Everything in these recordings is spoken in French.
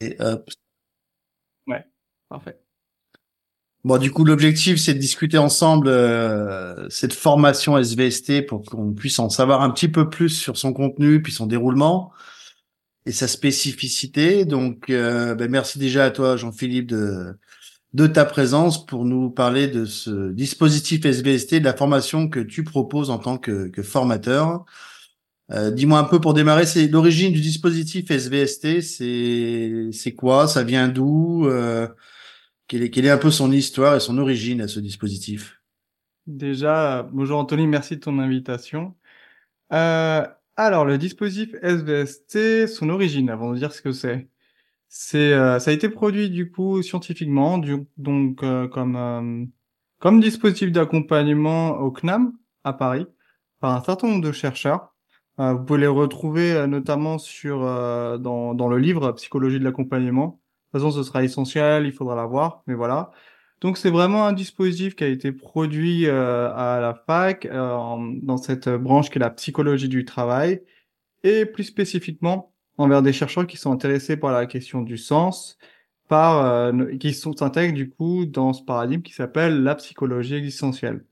Et hop. Ouais, parfait. Bon, du coup, l'objectif, c'est de discuter ensemble euh, cette formation SVST pour qu'on puisse en savoir un petit peu plus sur son contenu, puis son déroulement et sa spécificité. Donc, euh, ben, merci déjà à toi, Jean-Philippe, de, de ta présence pour nous parler de ce dispositif SVST, de la formation que tu proposes en tant que, que formateur. Euh, dis-moi un peu pour démarrer, c'est l'origine du dispositif SVST, c'est quoi? Ça vient d'où? Euh, quelle, est, quelle est un peu son histoire et son origine à ce dispositif? Déjà, bonjour Anthony, merci de ton invitation. Euh, alors, le dispositif SVST, son origine, avant de dire ce que c'est. C'est, euh, ça a été produit du coup scientifiquement, du, donc euh, comme euh, comme dispositif d'accompagnement au CNAM à Paris par un certain nombre de chercheurs. Euh, vous pouvez les retrouver notamment sur dans dans le livre Psychologie de l'accompagnement toute façon, ce sera essentiel, il faudra l'avoir, mais voilà. Donc c'est vraiment un dispositif qui a été produit euh, à la fac euh, dans cette branche qui est la psychologie du travail et plus spécifiquement envers des chercheurs qui sont intéressés par la question du sens, par euh, qui sont intègres du coup dans ce paradigme qui s'appelle la psychologie existentielle.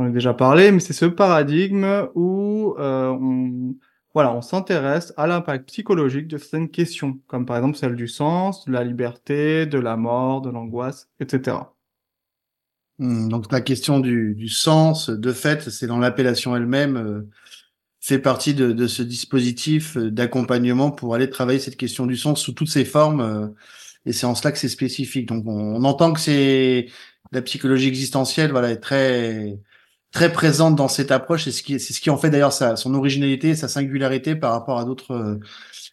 J'en ai déjà parlé, mais c'est ce paradigme où on voilà, on s'intéresse à l'impact psychologique de certaines questions, comme par exemple celle du sens, de la liberté, de la mort, de l'angoisse, etc. Hmm, donc la question du, du, sens, de fait, c'est dans l'appellation elle-même, euh, fait partie de, de ce dispositif euh, d'accompagnement pour aller travailler cette question du sens sous toutes ses formes, euh, et c'est en cela que c'est spécifique. Donc on, on entend que c'est la psychologie existentielle, voilà, est très très présente dans cette approche. C'est ce qui, c'est ce qui en fait d'ailleurs sa, son originalité, sa singularité par rapport à d'autres euh,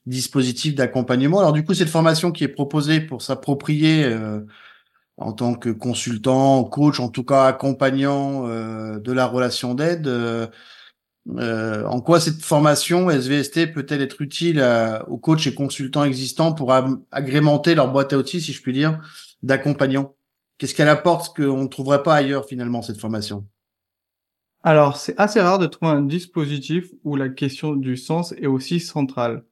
dispositifs d'accompagnement. Alors du coup, cette formation qui est proposée pour s'approprier euh, en tant que consultant, coach, en tout cas accompagnant euh, de la relation d'aide. en quoi cette formation SVST peut-elle être utile aux coachs et consultants existants pour agrémenter leur boîte à outils, si je puis dire, d'accompagnants? Qu'est-ce qu'elle apporte? Qu'on ne trouverait pas ailleurs finalement cette formation? Alors, c'est assez rare de trouver un dispositif où la question du sens est aussi centrale.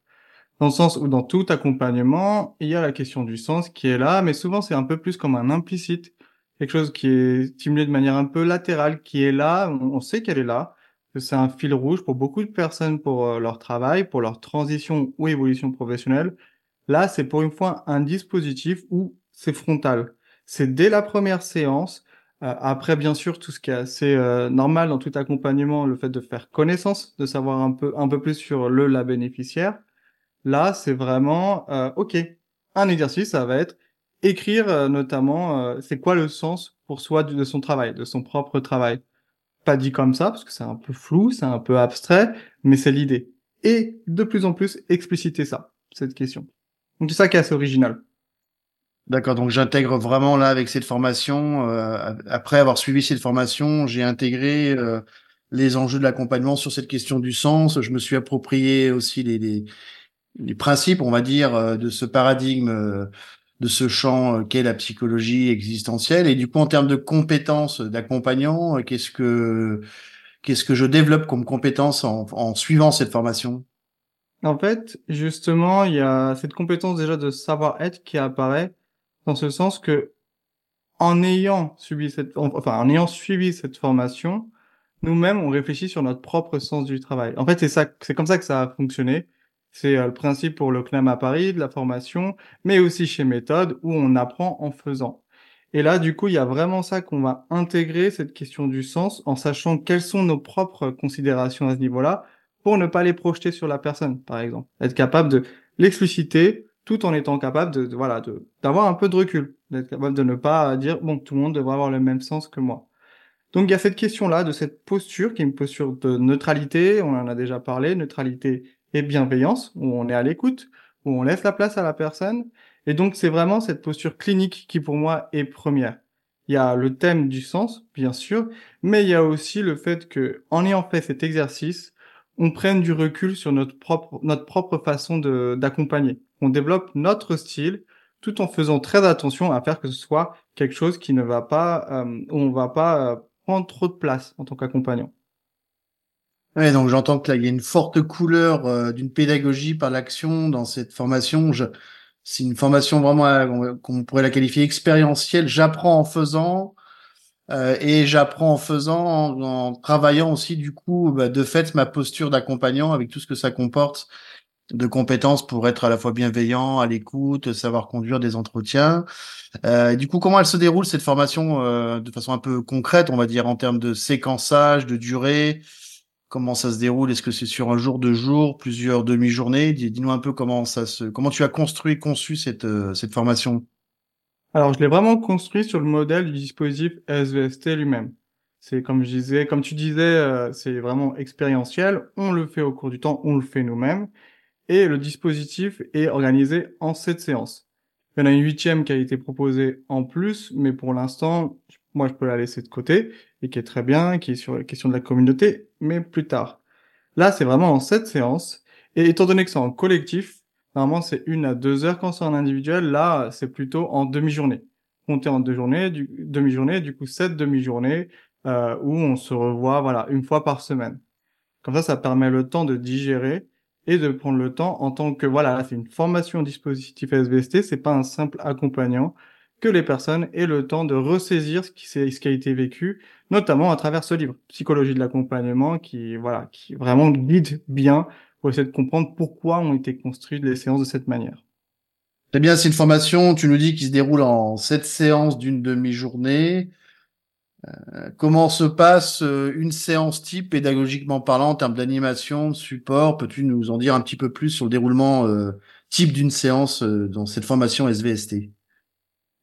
Dans le sens où dans tout accompagnement, il y a la question du sens qui est là, mais souvent c'est un peu plus comme un implicite, quelque chose qui est stimulé de manière un peu latérale, qui est là, on sait qu'elle est là, que c'est un fil rouge pour beaucoup de personnes pour euh, leur travail, pour leur transition ou évolution professionnelle. Là, c'est pour une fois un dispositif où c'est frontal. C'est dès la première séance, après, bien sûr, tout ce qui est assez euh, normal dans tout accompagnement, le fait de faire connaissance, de savoir un peu, un peu plus sur le la bénéficiaire. Là, c'est vraiment, euh, ok, un exercice, ça va être écrire notamment, c'est quoi le sens pour soi de, son travail, de son propre travail. Pas dit comme ça, parce que c'est un peu flou, c'est un peu abstrait, mais c'est l'idée. Et de plus en plus expliciter ça, cette question. Donc c'est ça qui est assez original. D'accord, donc j'intègre vraiment là avec cette formation. Euh, après avoir suivi cette formation, j'ai intégré euh, les enjeux de l'accompagnement sur cette question du sens. Je me suis approprié aussi les, les, principes, on va dire, euh, de ce paradigme, de ce champ qu'est la psychologie existentielle. Et du coup, en termes de compétences d'accompagnant, qu'est-ce que qu'est-ce que je développe comme compétences en, en suivant cette formation? En fait, justement, il y a cette compétence déjà de savoir-être qui apparaît dans ce sens que en ayant suivi cette, enfin, en ayant suivi cette formation, nous-mêmes, on réfléchit sur notre propre sens du travail. En fait, c'est ça, c'est comme ça que ça a fonctionné. C'est euh, le principe pour le CNAM à Paris, de la formation, mais aussi chez Méthode, où on apprend en faisant. Et là, du coup, il y a vraiment ça qu'on va intégrer, cette question du sens, en sachant quelles sont nos propres considérations à ce niveau-là, pour ne pas les projeter sur la personne, par exemple. Être capable de l'expliciter, tout en étant capable de, voilà de d'avoir un peu de recul, d'être capable de ne pas dire bon tout le monde devrait avoir le même sens que moi. Donc il y a cette question là de cette posture qui est une posture de neutralité, on en a déjà parlé, neutralité et bienveillance où on est à l'écoute, où on laisse la place à la personne et donc c'est vraiment cette posture clinique qui pour moi est première. Il y a le thème du sens bien sûr, mais il y a aussi le fait que en ayant fait cet exercice, on prenne du recul sur notre propre notre propre façon de d'accompagner on développe notre style tout en faisant très attention à faire que ce soit quelque chose qui ne va pas, euh, où on va pas euh, prendre trop de place en tant qu'accompagnant. Ouais, donc j'entends que là il y a une forte couleur euh, d'une pédagogie par l'action dans cette formation. Je... c'est une formation vraiment qu'on pourrait la qualifier expérientielle. J'apprends en faisant euh, et j'apprends en faisant, en, travaillant aussi du coup, bah, de fait, ma posture d'accompagnant avec tout ce que ça comporte de compétences pour être à la fois bienveillant, à l'écoute, savoir conduire des entretiens. Euh, du coup, comment elle se déroule cette formation euh, de façon un peu concrète, on va dire en termes de séquençage, de durée? Comment ça se déroule? Est-ce que c'est sur un jour, deux jours, plusieurs demi-journées? Dis-nous un peu comment ça se, comment tu as construit, conçu cette euh, cette formation. Alors, je l'ai vraiment construit sur le modèle du dispositif SVST lui-même. C'est comme je disais, comme tu disais, euh, c'est vraiment expérientiel. On le fait au cours du temps, on le fait nous-mêmes et le dispositif est organisé en sept séances. Il y en a une huitième qui a été proposée en plus, mais pour l'instant, moi je peux la laisser de côté et qui est très bien, qui est sur la question de la communauté, mais plus tard. Là, c'est vraiment en sept séances et étant donné que c'est en collectif, normalement c'est une à deux heures quand c'est en individuel. Là, c'est plutôt en demi-journée. Compter en deux journées, du, demi-journée, du coup sept demi-journées euh, où on se revoit, voilà, une fois par semaine. Comme ça, ça permet le temps de digérer et de prendre le temps en tant que voilà, c'est une formation dispositif SVST, c'est pas un simple accompagnant que les personnes aient le temps de ressaisir ce qui, a été vécu, notamment à travers ce livre, Psychologie de l'accompagnement, qui voilà, qui vraiment guide bien pour essayer de comprendre pourquoi ont été construites les séances de cette manière. C'est bien, c'est une formation, tu nous dis, qui se déroule en sept séances d'une demi-journée. Euh, comment se passe euh, une séance type pédagogiquement parlant en termes d'animation, de support? Peux-tu nous en dire un petit peu plus sur le déroulement euh, type d'une séance dans cette formation SVST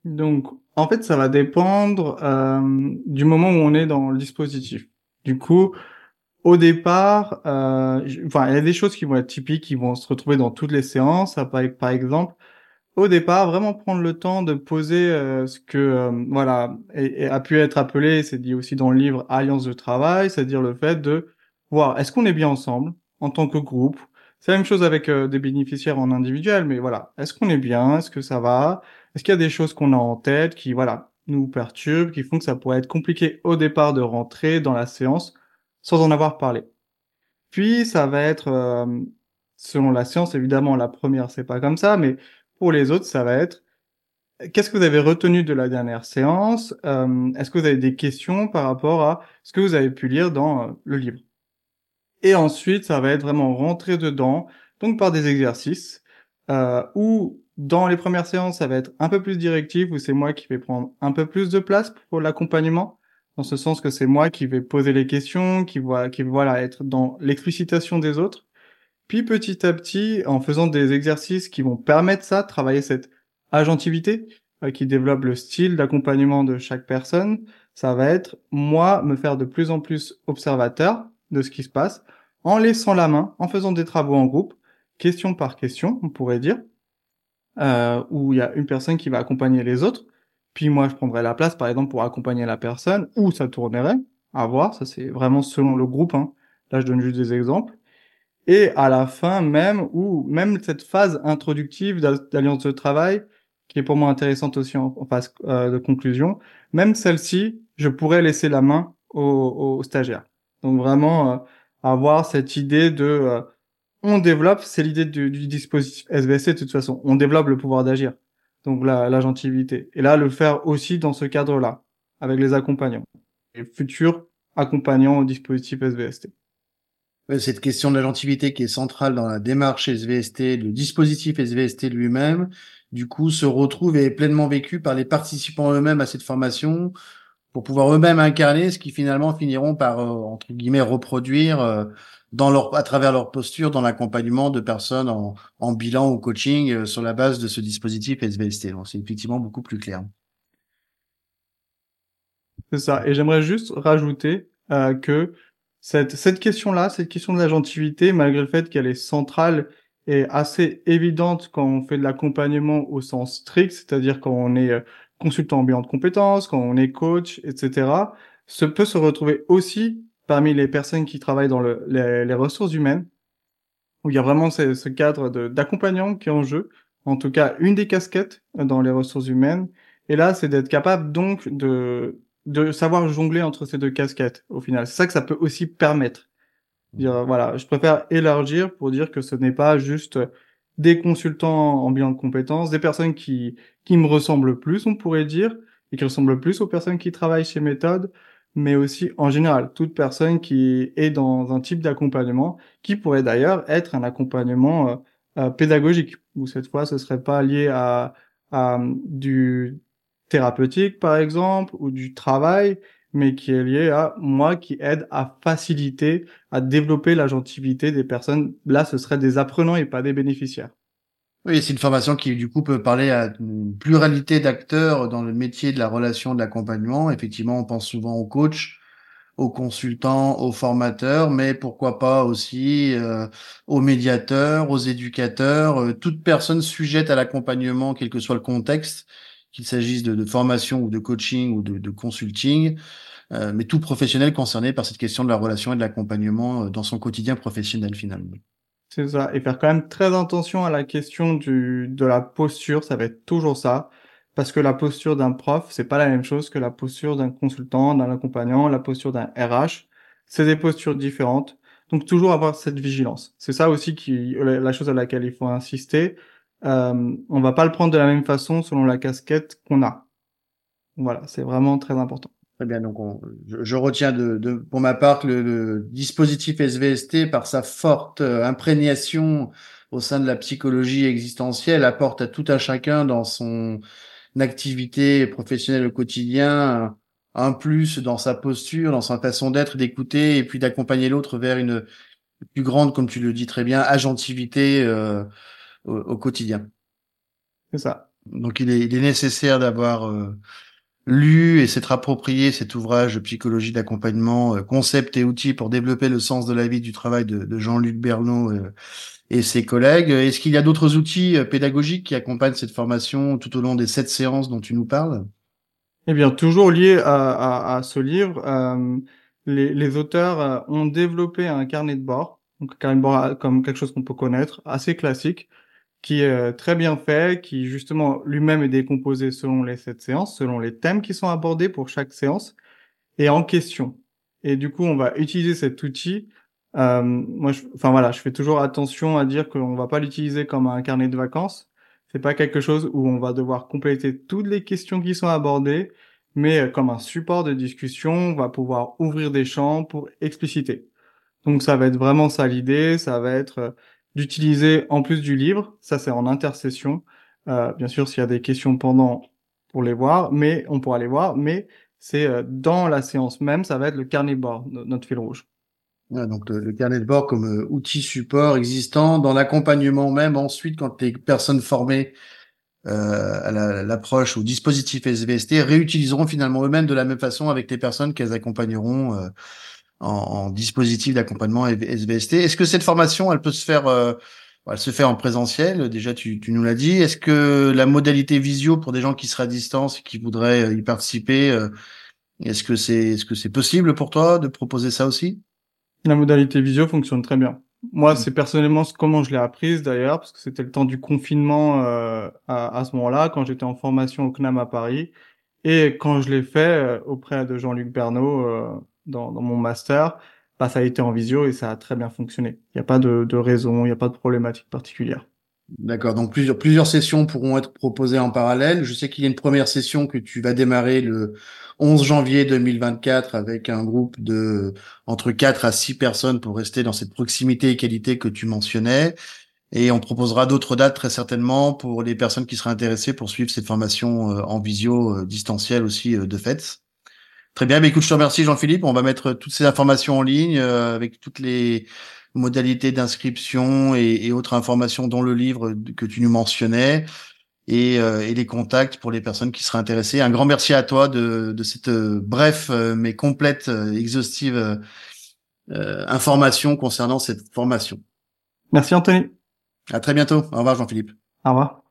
Donc, en fait, ça va dépendre du moment où on est dans le dispositif. Du coup, au départ, enfin, il y a des choses qui vont être typiques, qui vont se retrouver dans toutes les séances. Par exemple, au départ, vraiment prendre le temps de poser euh, ce que euh, voilà et, a pu être appelé, c'est dit aussi dans le livre alliance de travail, c'est-à-dire le fait de voir est-ce qu'on est bien ensemble en tant que groupe? C'est la même chose avec euh, des bénéficiaires en individuel, mais voilà, est-ce qu'on est bien, est-ce que ça va, est-ce qu'il y a des choses qu'on a en tête qui voilà nous perturbent, qui font que ça pourrait être compliqué au départ de rentrer dans la séance sans en avoir parlé? Puis ça va être selon la séance évidemment la première c'est pas comme ça, mais pour les autres, ça va être qu'est-ce que vous avez retenu de la dernière séance euh, Est-ce que vous avez des questions par rapport à ce que vous avez pu lire dans euh, le livre? Et ensuite, ça va être vraiment rentrer dedans, donc par des exercices, euh, ou dans les premières séances, ça va être un peu plus directif, où c'est moi qui vais prendre un peu plus de place pour l'accompagnement, dans ce sens que c'est moi qui vais poser les questions, qui va, qui voilà être dans l'explicitation des autres. Puis petit à petit, en faisant des exercices qui vont permettre ça, travailler cette agentivité, euh, qui développe le style d'accompagnement de chaque personne, ça va être moi me faire de plus en plus observateur de ce qui se passe, en laissant la main, en faisant des travaux en groupe, question par question, on pourrait dire, euh, où il y a une personne qui va accompagner les autres, puis moi je prendrai la place par exemple pour accompagner la personne, ou ça tournerait, à voir, ça c'est vraiment selon le groupe, hein. là je donne juste des exemples, et à la fin même, ou même cette phase introductive d'alliance de travail, qui est pour moi intéressante aussi en, phase euh, de conclusion, même celle-ci, je pourrais laisser la main aux, stagiaires. Donc vraiment euh, avoir cette idée de euh, on développe, c'est l'idée du, dispositif SVC de toute façon, on développe le pouvoir d'agir, donc la, la gentilité. Et là, le faire aussi dans ce cadre-là, avec les accompagnants, et futurs accompagnants au dispositif SVST cette question de la gentilité qui est centrale dans la démarche SVST, le dispositif SVST lui-même, du coup, se retrouve et est pleinement vécu par les participants eux-mêmes à cette formation pour pouvoir eux-mêmes incarner ce qui finalement finiront par, euh, entre guillemets, reproduire euh, dans leur, à travers leur posture dans l'accompagnement de personnes en, en bilan ou coaching euh, sur la base de ce dispositif SVST. Donc, c'est effectivement beaucoup plus clair. C'est ça. Et j'aimerais juste rajouter que cette, cette question-là, cette question de la gentilité, malgré le fait qu'elle est centrale et assez évidente quand on fait de l'accompagnement au sens strict, c'est-à-dire quand on est euh, consultant bilan de compétences, quand on est coach, etc., ce peut se retrouver aussi parmi les personnes qui travaillent dans le, les, ressources humaines, où il y a vraiment ce, ce cadre d'accompagnant qui est en jeu, en tout cas une des casquettes dans les ressources humaines. Et là, c'est d'être capable donc de de savoir jongler entre ces deux casquettes au final. C'est ça que ça peut aussi permettre. Dire, voilà, je préfère élargir pour dire que ce n'est pas juste des consultants en bilan de compétences, des personnes qui, qui me ressemblent plus, on pourrait dire, et qui ressemblent plus aux personnes qui travaillent chez Méthode, mais aussi en général, toute personne qui est dans un type d'accompagnement, qui pourrait d'ailleurs être un accompagnement euh, euh, pédagogique, où cette fois ce serait pas lié à, à du thérapeutique par exemple, ou du travail, mais qui est lié à moi qui aide à faciliter, à développer l'agentivité des personnes. Là, ce serait des apprenants et pas des bénéficiaires. Oui, c'est une formation qui du coup peut parler à une pluralité d'acteurs dans le métier de la relation de l'accompagnement. Effectivement, on pense souvent aux coachs, aux consultants, aux formateurs, mais pourquoi pas aussi euh, aux médiateurs, aux éducateurs, euh, toute personne sujette à l'accompagnement, quel que soit le contexte, qu'il s'agisse de, de, formation ou de coaching ou de, de consulting, euh, mais tout professionnel concerné par cette question de la relation et de l'accompagnement euh, dans son quotidien professionnel finalement. C'est ça, et faire quand même très attention à la question du, de la posture, ça va être toujours ça, parce que la posture d'un prof, c'est pas la même chose que la posture d'un consultant, d'un accompagnant, la posture d'un RH, c'est des postures différentes. Donc toujours avoir cette vigilance. C'est ça aussi qui la chose à laquelle il faut insister euh, on va pas le prendre de la même façon selon la casquette qu'on a. Voilà, c'est vraiment très important. Très bien, donc je, retiens de, de, pour ma part le, le, dispositif SVST, par sa forte euh, imprégnation au sein de la psychologie existentielle, apporte à tout un chacun dans son activité professionnelle au quotidien un plus dans sa posture, dans sa façon d'être, d'écouter et puis d'accompagner l'autre vers une plus grande, comme tu le dis très bien, agentivité. Euh, au, quotidien. C'est ça. Donc il est, il est nécessaire d'avoir euh, lu et s'être approprié cet ouvrage de psychologie d'accompagnement, euh, concept et outils pour développer le sens de la vie du travail de, de Jean-Luc Bernot euh, et ses collègues. Est-ce qu'il y a d'autres outils pédagogiques qui accompagnent cette formation tout au long des sept séances dont tu nous parles? Eh bien, toujours lié à, à, à ce livre, les, les, auteurs ont développé un carnet de bord, donc un carnet de bord comme quelque chose qu'on peut connaître, assez classique, qui est euh, très bien fait, qui justement lui-même est décomposé selon les sept séances, selon les thèmes qui sont abordés pour chaque séance et en question. Et du coup, on va utiliser cet outil. Euh, moi, je, enfin voilà, je fais toujours attention à dire qu'on va pas l'utiliser comme un carnet de vacances. C'est pas quelque chose où on va devoir compléter toutes les questions qui sont abordées, mais euh, comme un support de discussion, on va pouvoir ouvrir des champs pour expliciter. Donc ça va être vraiment ça l'idée, ça va être euh, d'utiliser en plus du livre, ça c'est en intercession. Euh, bien sûr, s'il y a des questions pendant pour les voir, mais on pourra les voir, mais c'est euh, dans la séance même, ça va être le carnet de bord, notre fil rouge. donc le, carnet de bord comme euh, outil support existant dans l'accompagnement même ensuite quand les personnes formées euh, à l'approche ou dispositif SVST réutiliseront finalement eux-mêmes de la même façon avec les personnes qu'elles accompagneront en, dispositif d'accompagnement SVST. Est-ce que cette formation, elle peut se faire, euh, elle se fait en présentiel? Déjà, tu, tu nous l'as dit. Est-ce que la modalité visio pour des gens qui seraient à distance et qui voudraient euh, y participer, euh, est-ce que c'est, est-ce que c'est possible pour toi de proposer ça aussi? La modalité visio fonctionne très bien. Moi, mmh. c'est personnellement comment je l'ai apprise d'ailleurs, parce que c'était le temps du confinement à, à, ce moment-là, quand j'étais en formation au CNAM à Paris, et quand je l'ai fait auprès de Jean-Luc Bernot dans, mon master, bah, ça a été en visio et ça a très bien fonctionné. Il n'y a pas de, de raison, il n'y a pas de problématique particulière. D'accord. Donc plusieurs plusieurs sessions pourront être proposées en parallèle. Je sais qu'il y a une première session que tu vas démarrer le 11 janvier 2024 avec un groupe de entre 4 à 6 personnes pour rester dans cette proximité et qualité que tu mentionnais. Et on proposera d'autres dates très certainement pour les personnes qui seraient intéressées pour suivre cette formation euh, en visio euh, distancielle aussi euh, de fait. Très bien, mais écoute, je te remercie Jean-Philippe. On va mettre toutes ces informations en ligne euh, avec toutes les modalités d'inscription et, autres informations dans le livre que tu nous mentionnais et, euh, et, les contacts pour les personnes qui seraient intéressées. Un grand merci à toi de, de cette euh, bref mais complète, exhaustive information concernant cette formation. Merci Anthony. À très bientôt. Au revoir Jean-Philippe. Au revoir.